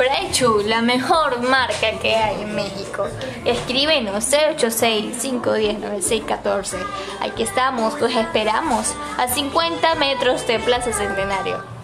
Prechu, la mejor marca que hay en México. Escríbenos 086-510-9614. Aquí estamos, los esperamos a 50 metros de Plaza Centenario.